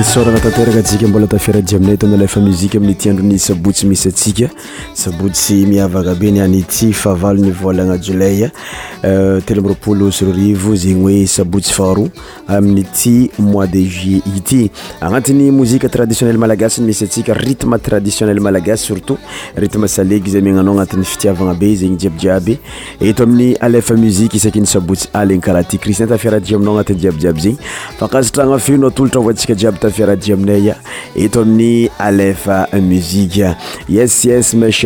isoragna tanteraka antsika mbola tafiarajia aminay itana lefa muzika amin'ny itiandro ny sabotsy misy atsika sabotsy miavaka be ny any ty faavalony volagna jolea euh, tela amropolo syrrivo zegny oe sabotsy ar aymois es mac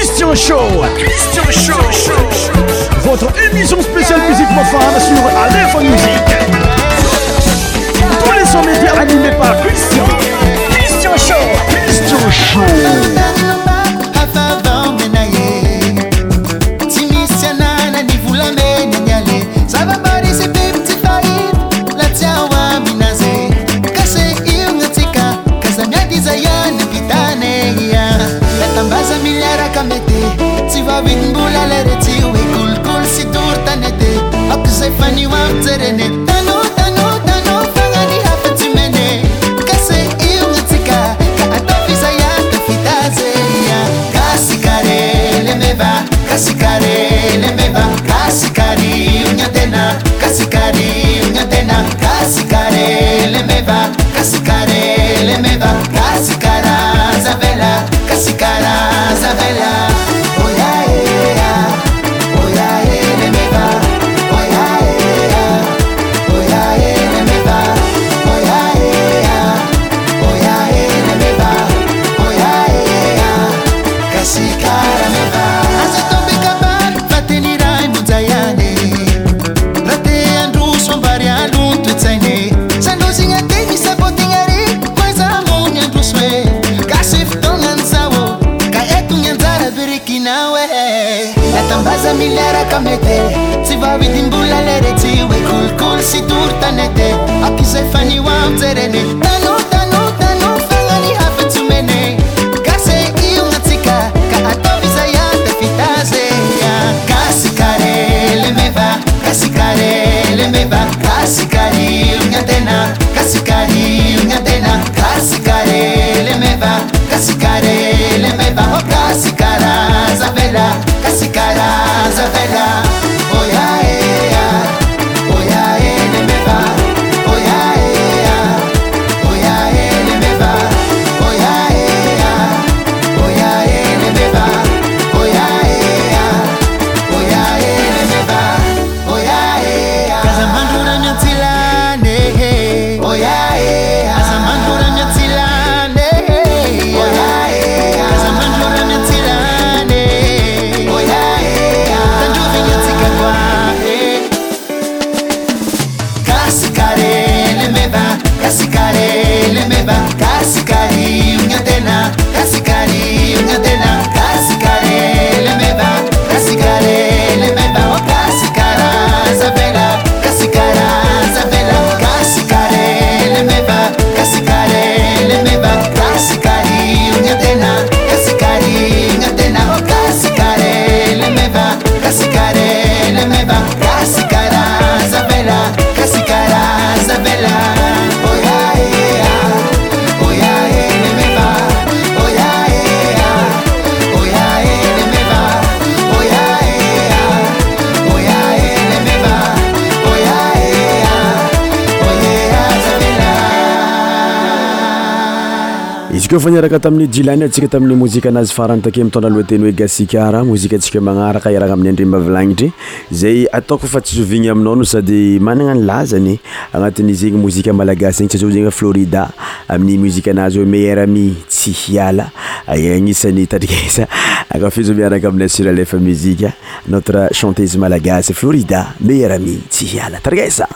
Christian Show. Christian Show. Votre émission spéciale musique profane sur Aleph Musique. Tous les sons médias animés par Christian. kôfa niaraka tamin'ny iany asika tamin'ny mozikanazy franytake mitndraloateny oe gasikarmozsikamnarakaaraa m'y andriaaiyytsnanmaaasyimrmy tsy hiala tariesa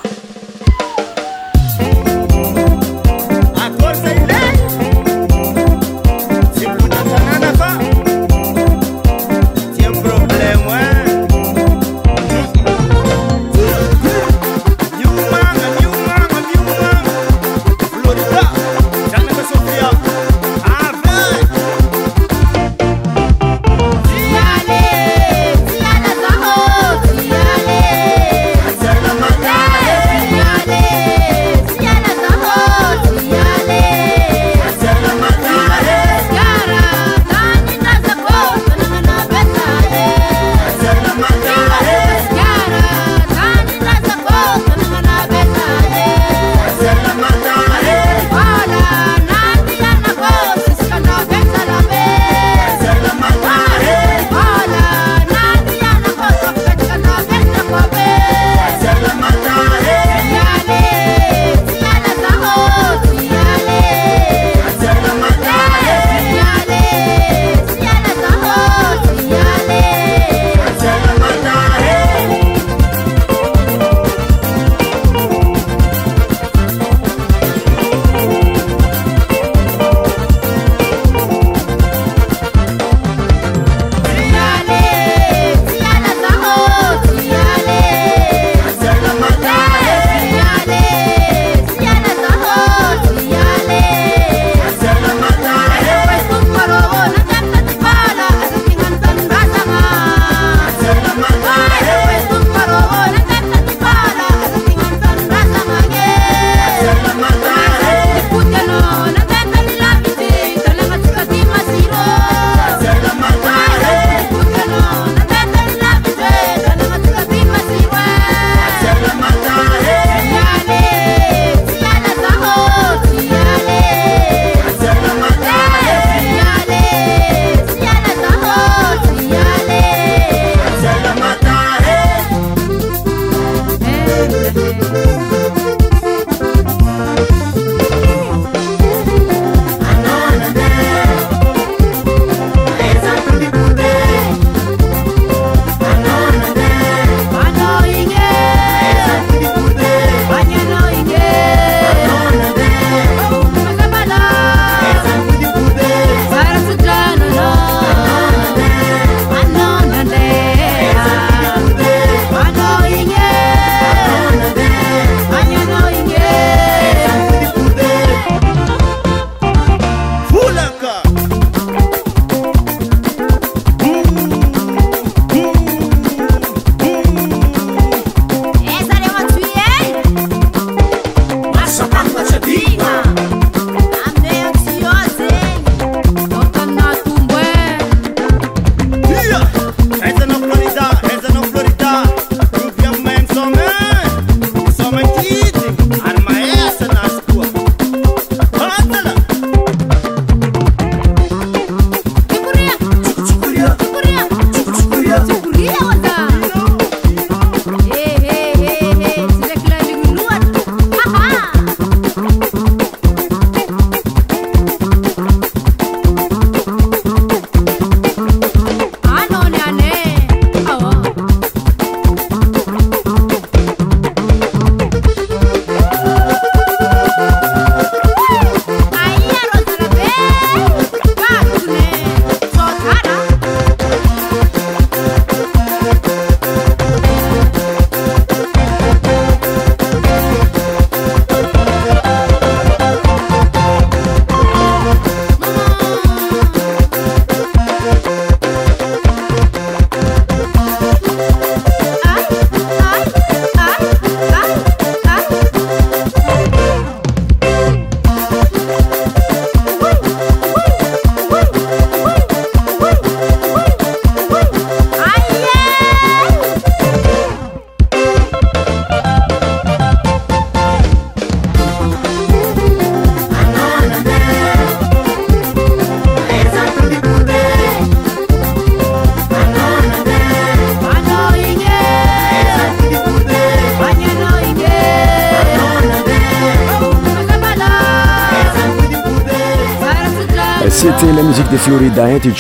m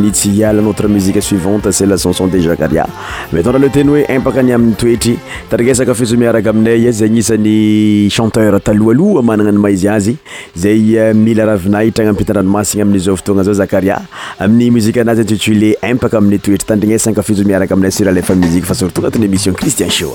mitsyalanot msi suivantecelacanon de aaiempyiaiakastaymissioncritin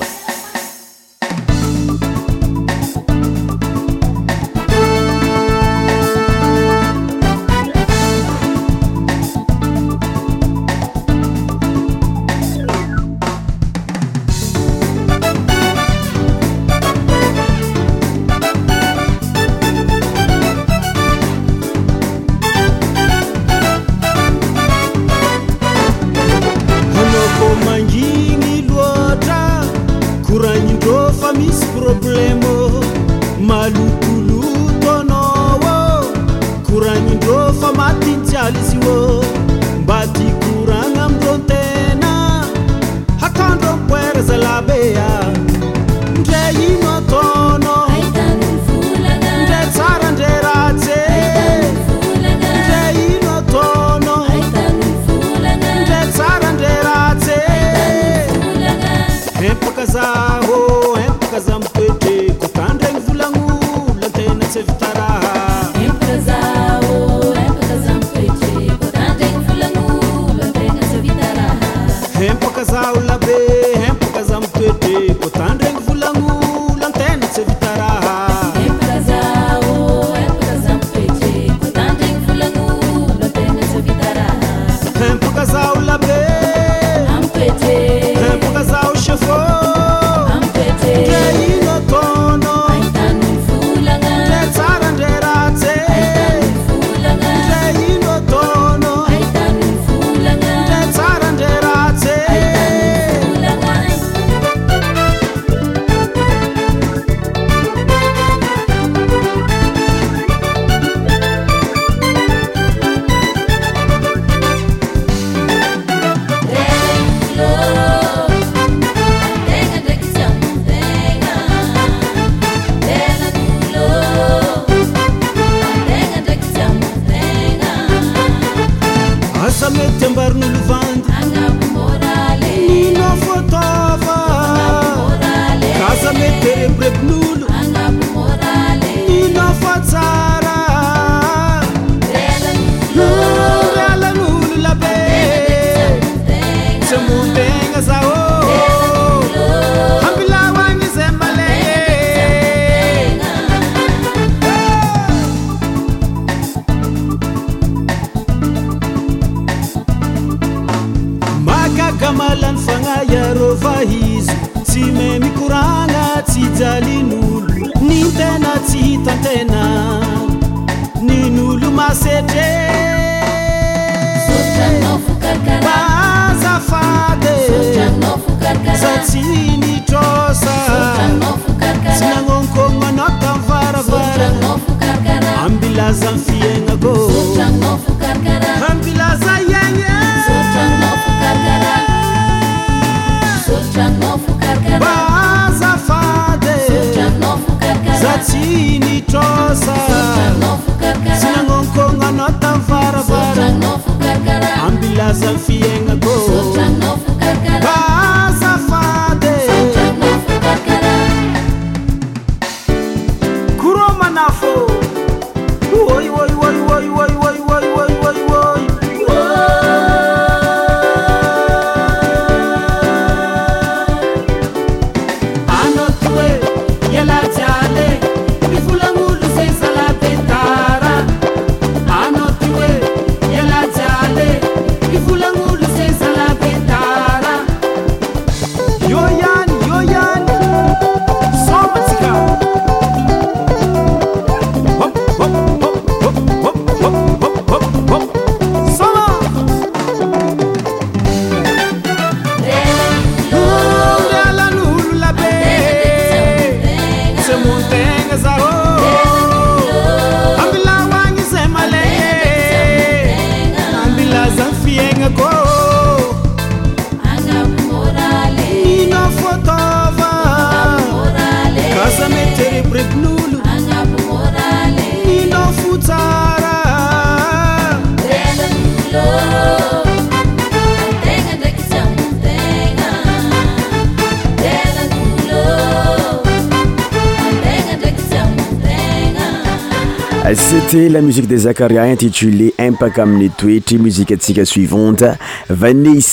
tela musiqe de zaaria intitulé impak amin'ny toetry musisika suivant anes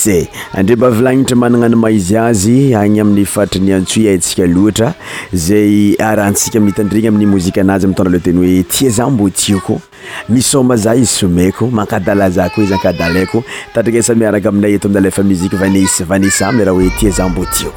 andremb vilanitra manananym izyazy any amin'nyfatrinyantoasika loatra zay rahasik iitandreny aminy mozianazy mtondraetey oetzambotikoaizasay tsoetizambotio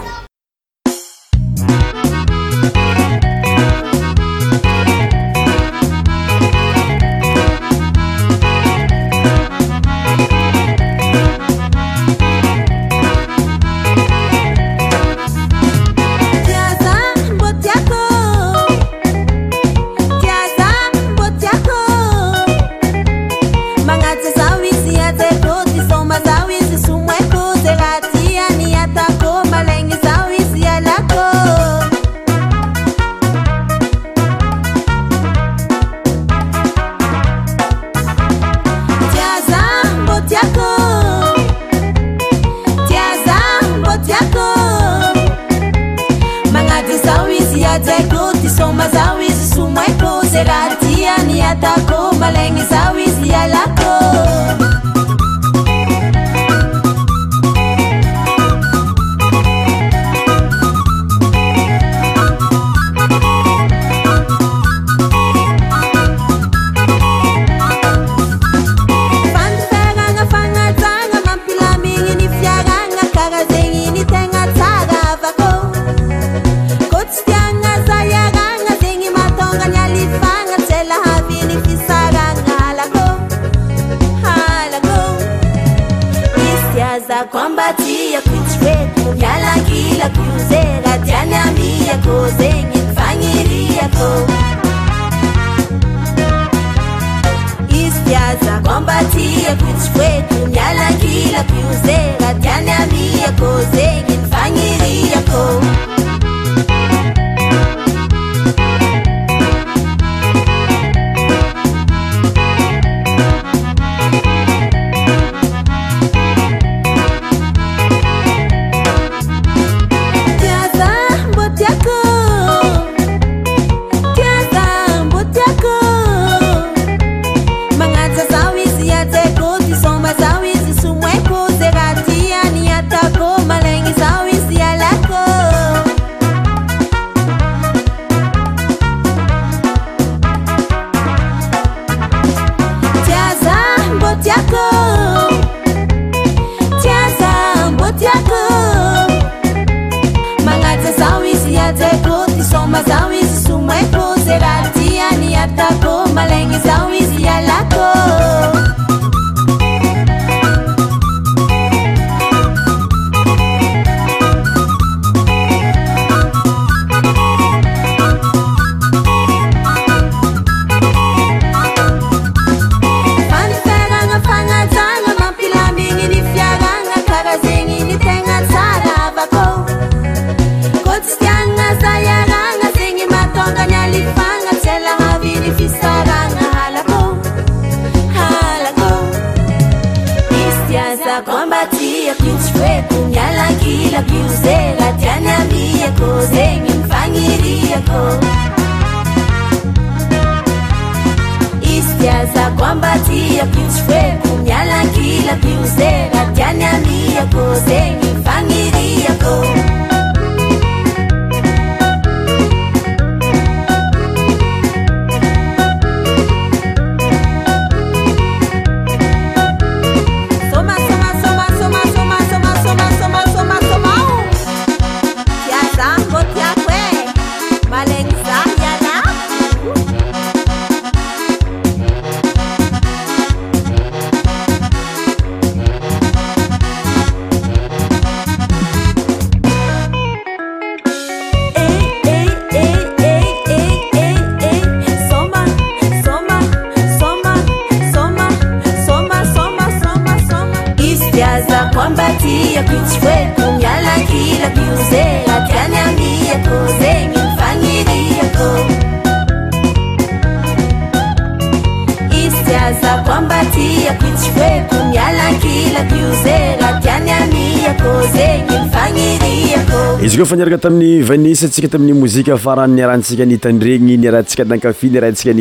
tamin'ny vanes tsika tamin'ny mozika faranyrahsika ntadrenyrahtskaatsa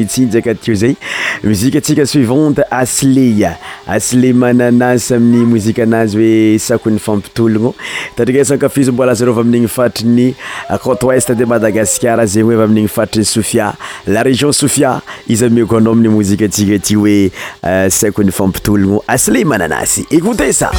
ntnsintaaminny fatrny cotestde madagaskarzeny aminny fatrny sofia la réion sofiaey euh, mananasy kte sa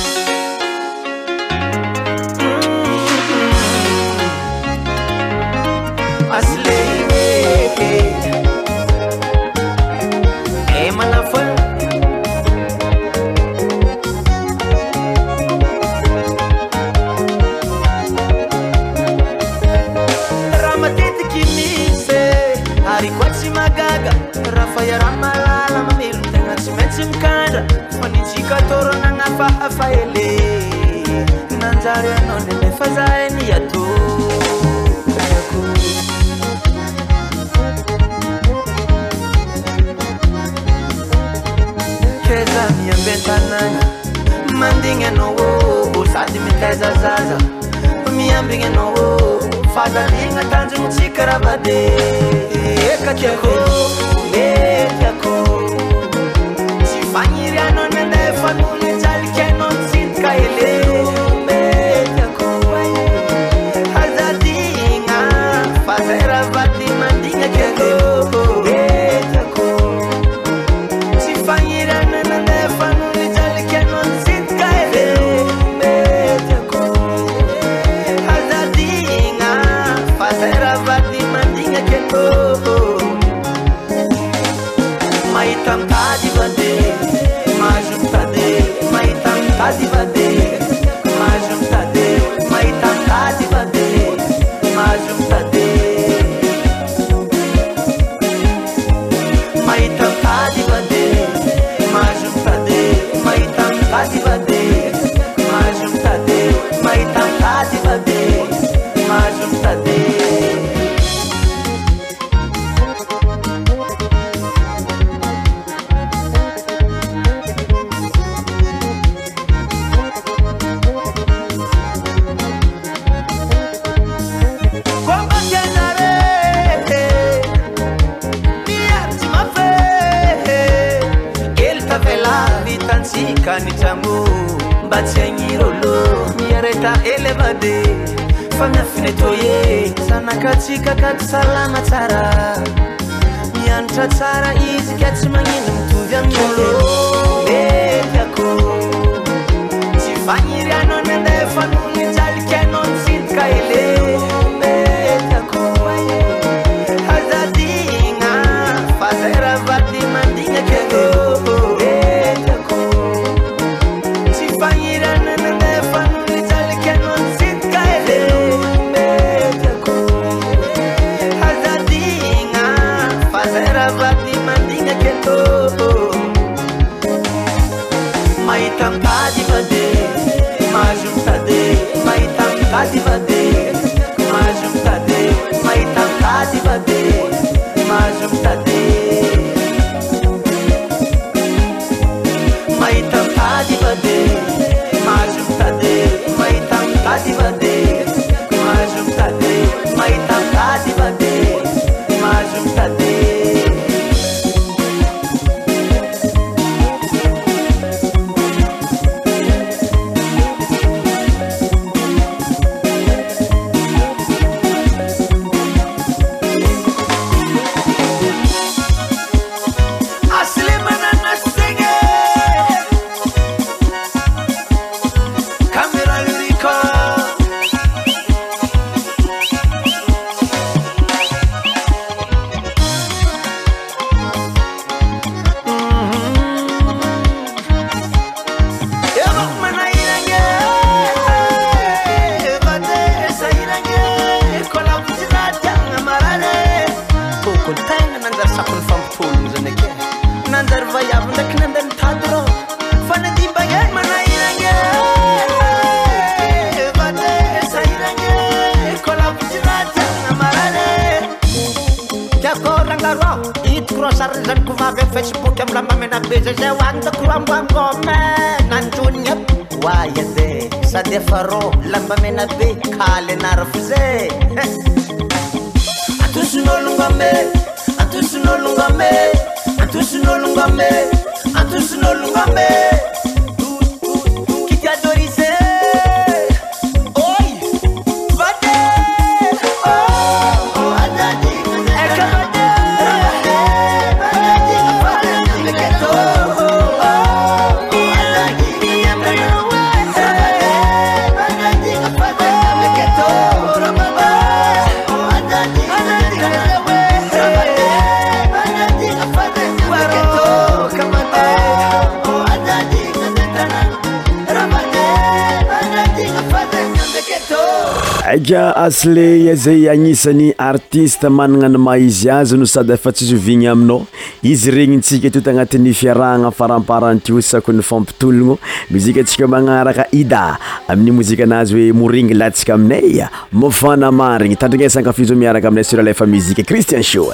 sleya zay anisan'ny artiste manana ny maizy azy no sady fa tsisovigny aminao izy regnitsika totagnati'ny fiarahna faraparantiosako nyfampitolono mzitsia manaraka ida amin'y mozikanazy oemorigylatsia aminay afanamainytndrinaaafzmiarakaamia sr fa mui cristian shoi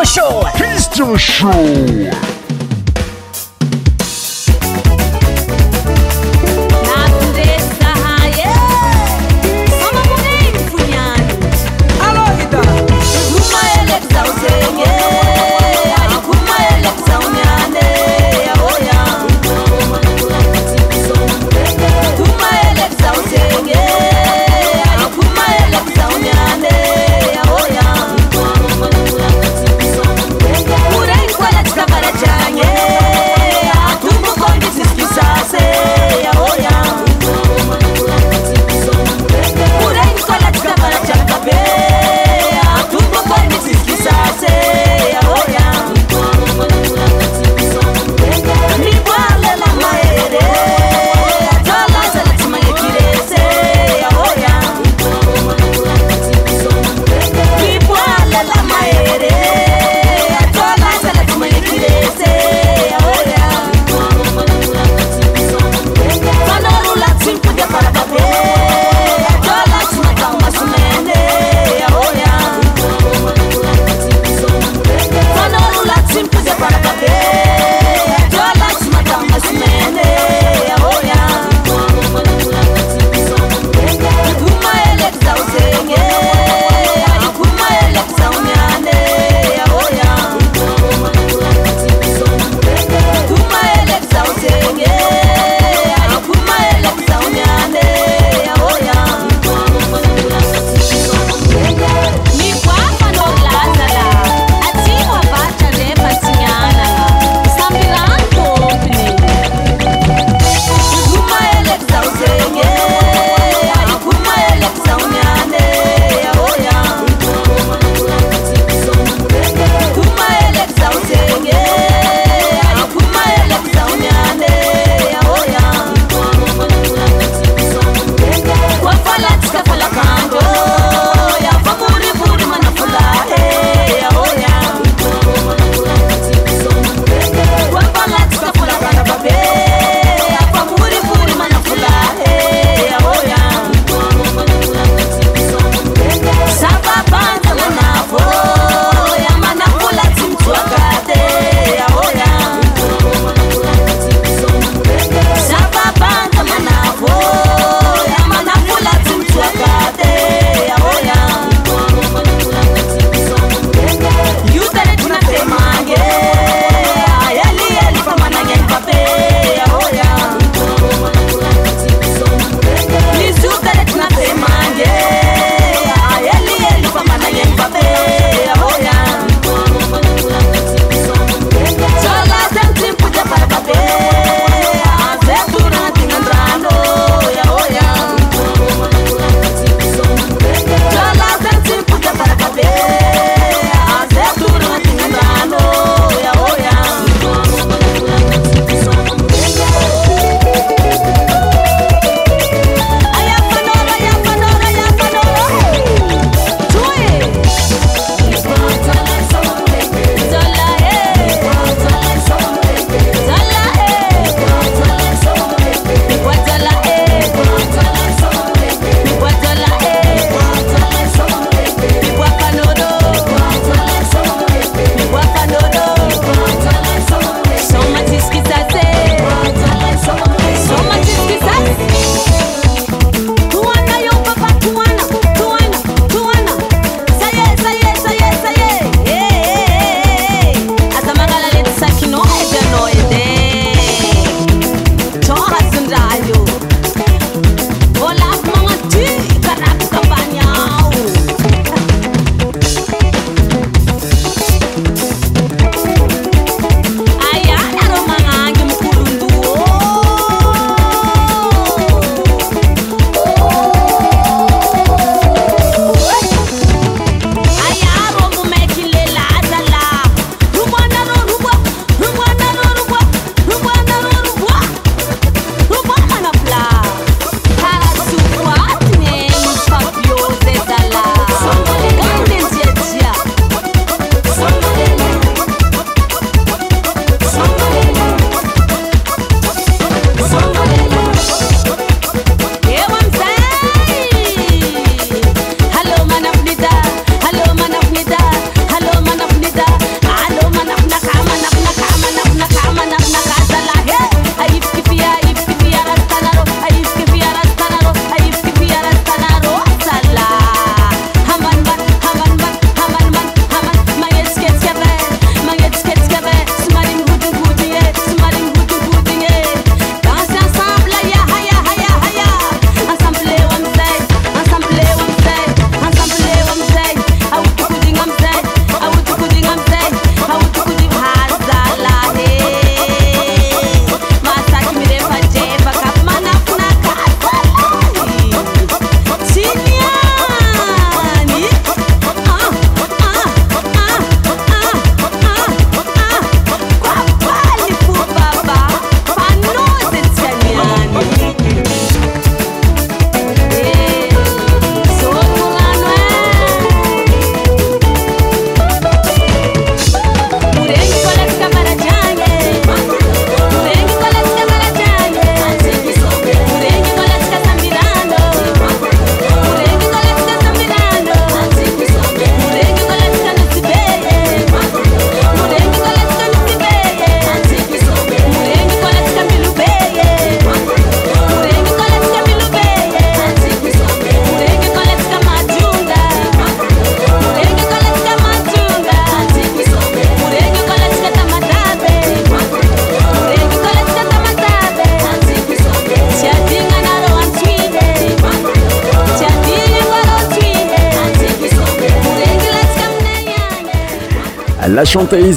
و شو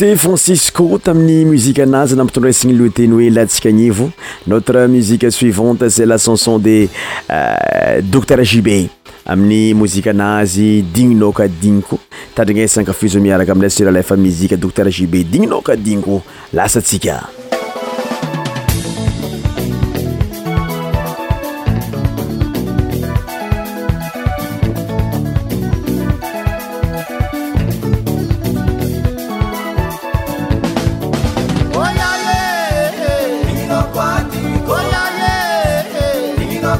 te francisco tamin'ny muzika anazy nampitondra isigny loateny hoe lahntsika agnevo notre musique suivante sa la chanson de euh, docteur jibe amin'ny mozikaanazy digninoka digny ko tadrigna sankafizo miaraka amiay siraha lefa muzika docteur jbe digninaka digny ko lasatsika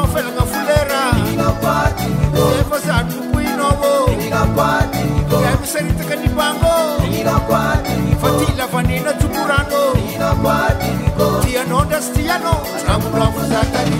no fela nga fulera Yeko sa nukwino wo Yemi seri teke ni bango Fatila vanina tukurano Tiano das tiano Tamu rafu zakani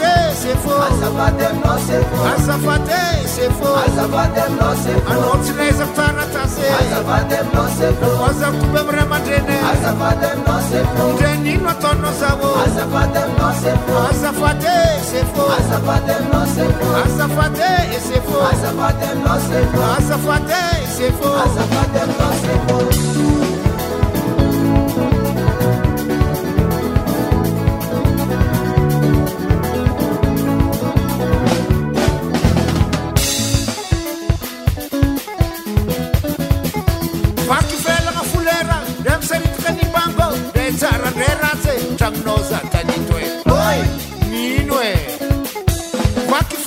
c'est faux. Azafate, c'est faux. Anotineza taratase. Waza kubemre madene. Ndeni notono zabo. Azafate, c'est faux. Azafate, c'est faux. Azafate, c'est faux. Azafate, c'est faux.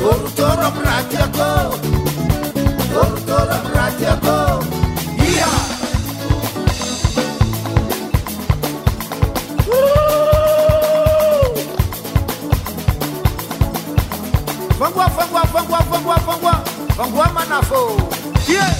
Tortora bratia go Tortora bratia go Yeah Fangwa, fangwa, fangwa, fangwa, fangwa, fangwa manafo. Yeah.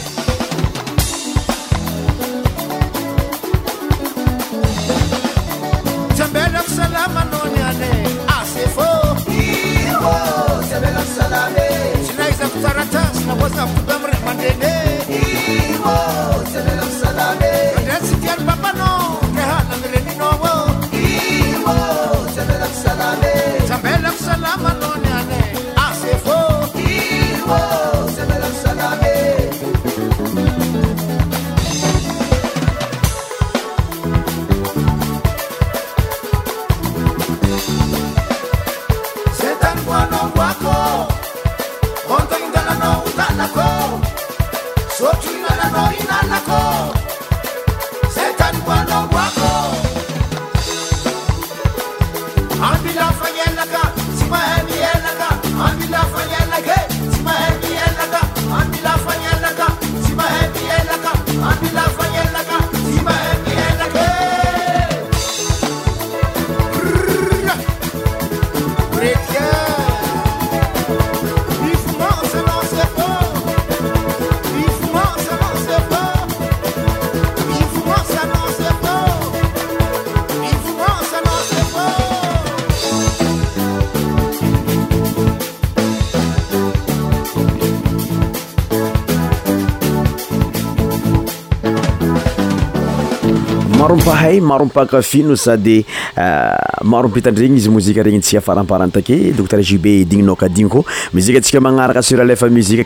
hay maro mpakafi no sady euh, marompitandregnyizymoziaregny tsiafaramparantakedocter jbe enn kainy komisamnrakasur afa uiin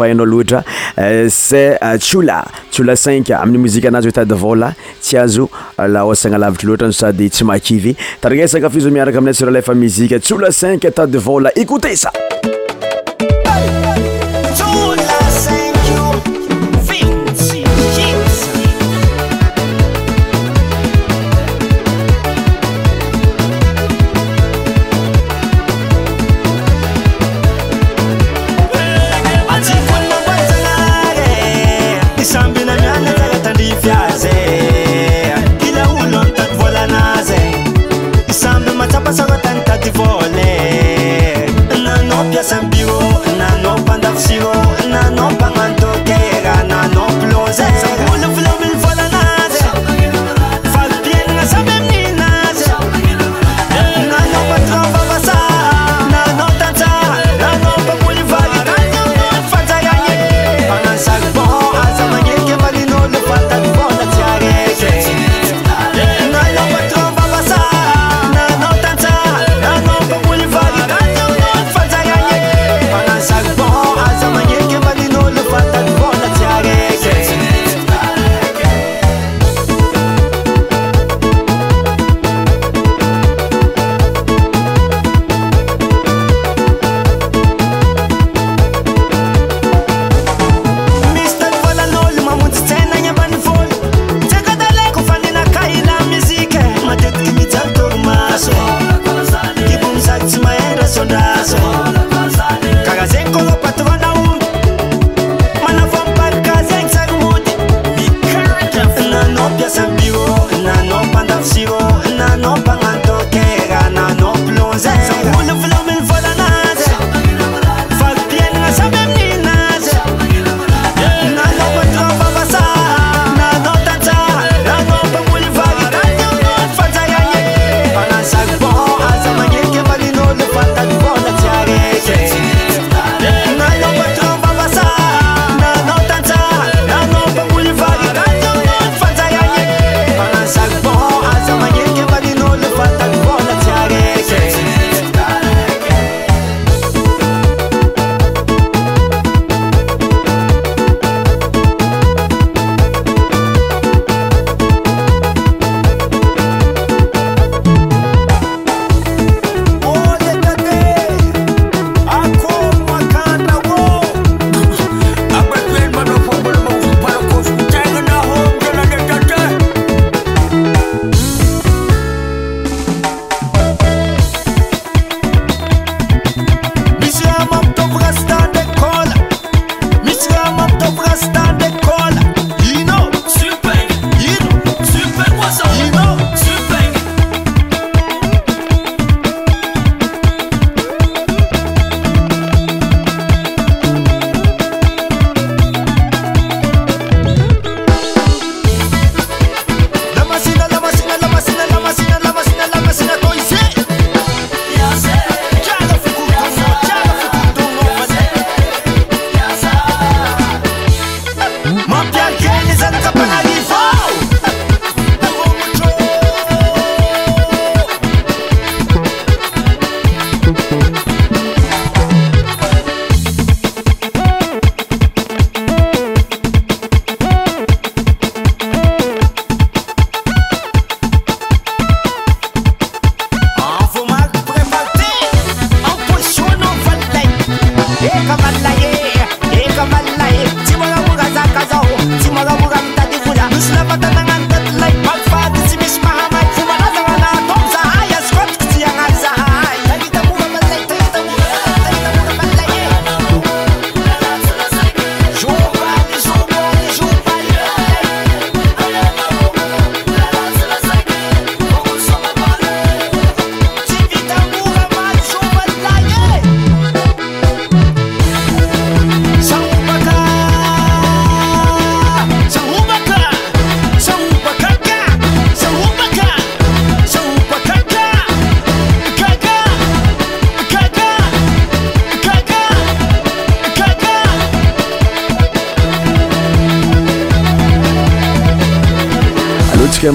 faaoa ctsy latsla euh, euh, cin amin'y moziaazy tadyvla tsyazo lasana lavitry loatra sadytsy makiytraaafi zaiaraka amiasuraamtsy la cintadyvata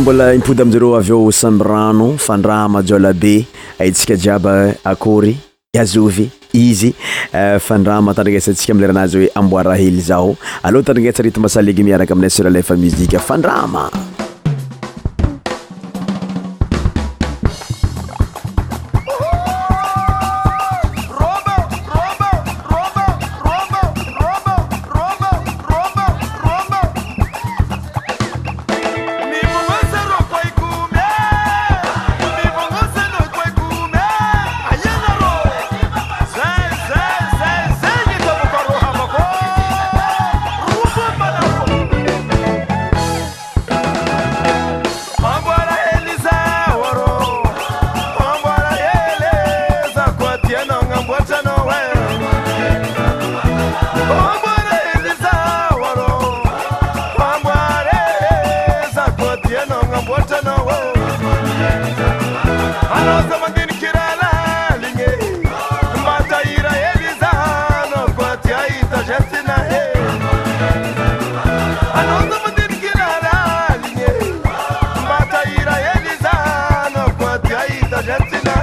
mbola impody amjareo avyeo samy rano fandrama jiola be itsika jiaba akôry iazovy izy eh, fandrama tandragasantsika m leranazy hoe amboara hely zao alôha tandragnatsa reto masaleg miaraka aminay sura lefa muzika fandrama Argentina.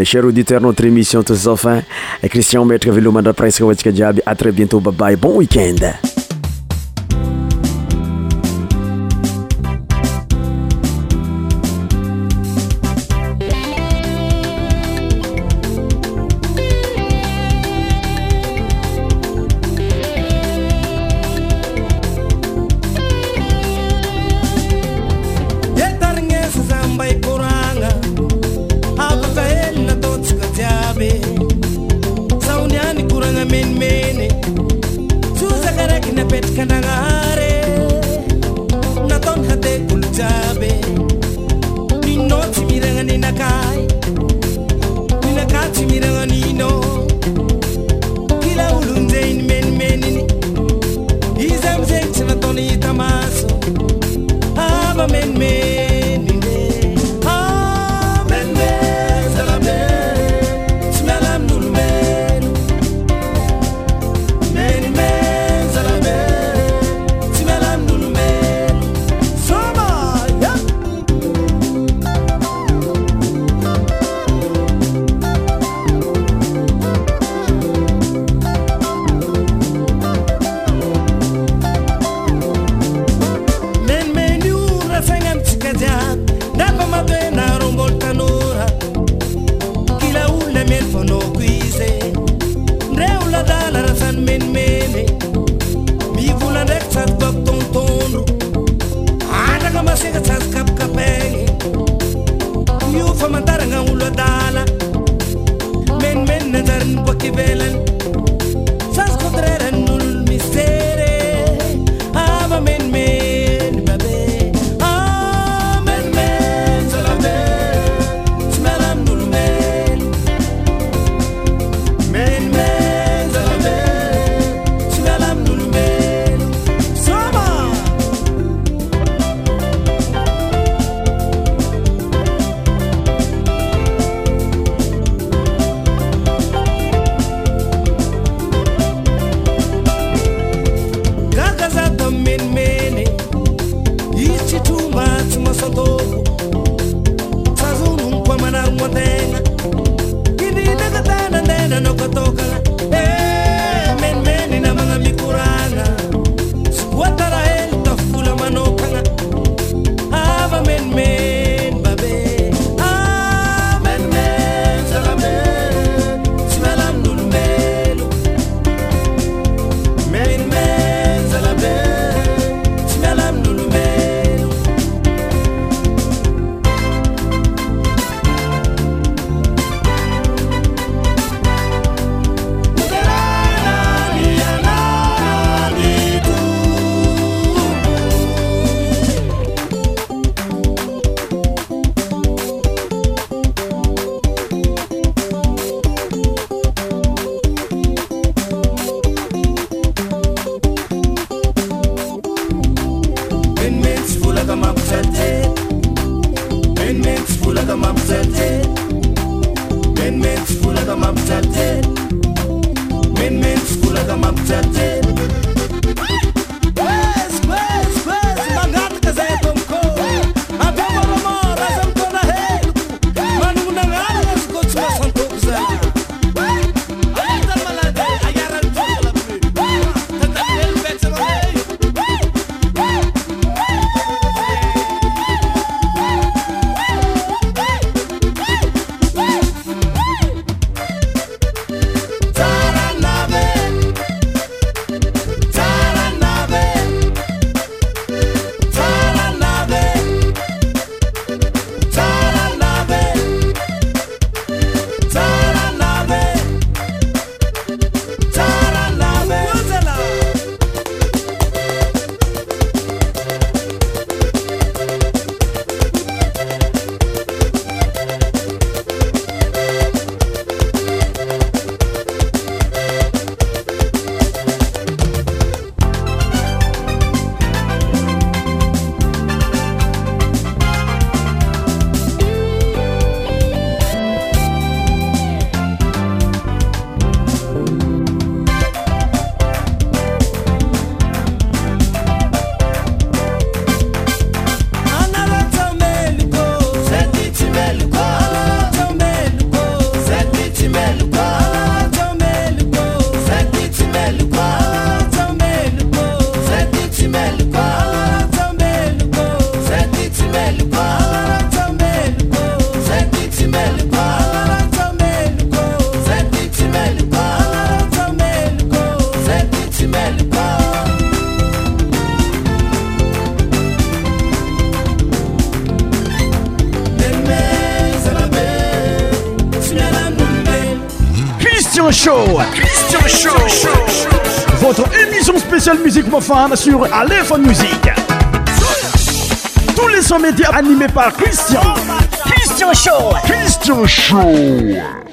les chers auditeurs notre émission touche à sa fin et Christian Maître Velomanda Prince Kawatsika Diaby à très bientôt bye bye bon week-end Musique Musique profane sur Aléphone Musique. Tous les sons médias animés par Christian. Christian Show. Christian Show.